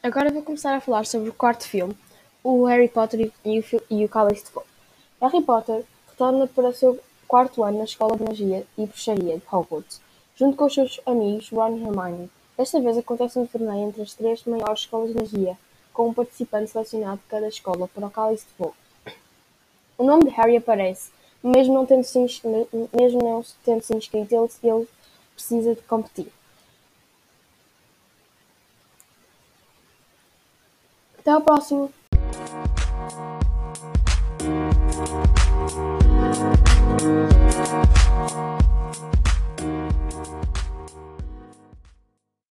Agora vou começar a falar sobre o quarto filme, o Harry Potter e o, e Cálice de Fogo. Harry Potter retorna para o seu quarto ano na Escola de Magia e Bruxaria de Hogwarts, junto com os seus amigos Ron e Hermione. Desta vez acontece um torneio entre as três maiores escolas de magia, com um participante selecionado de cada escola para o Cálice de Fogo. O nome de Harry aparece, mesmo não tendo se, mesmo não tendo se inscrito, ele precisa de competir. Até o próximo!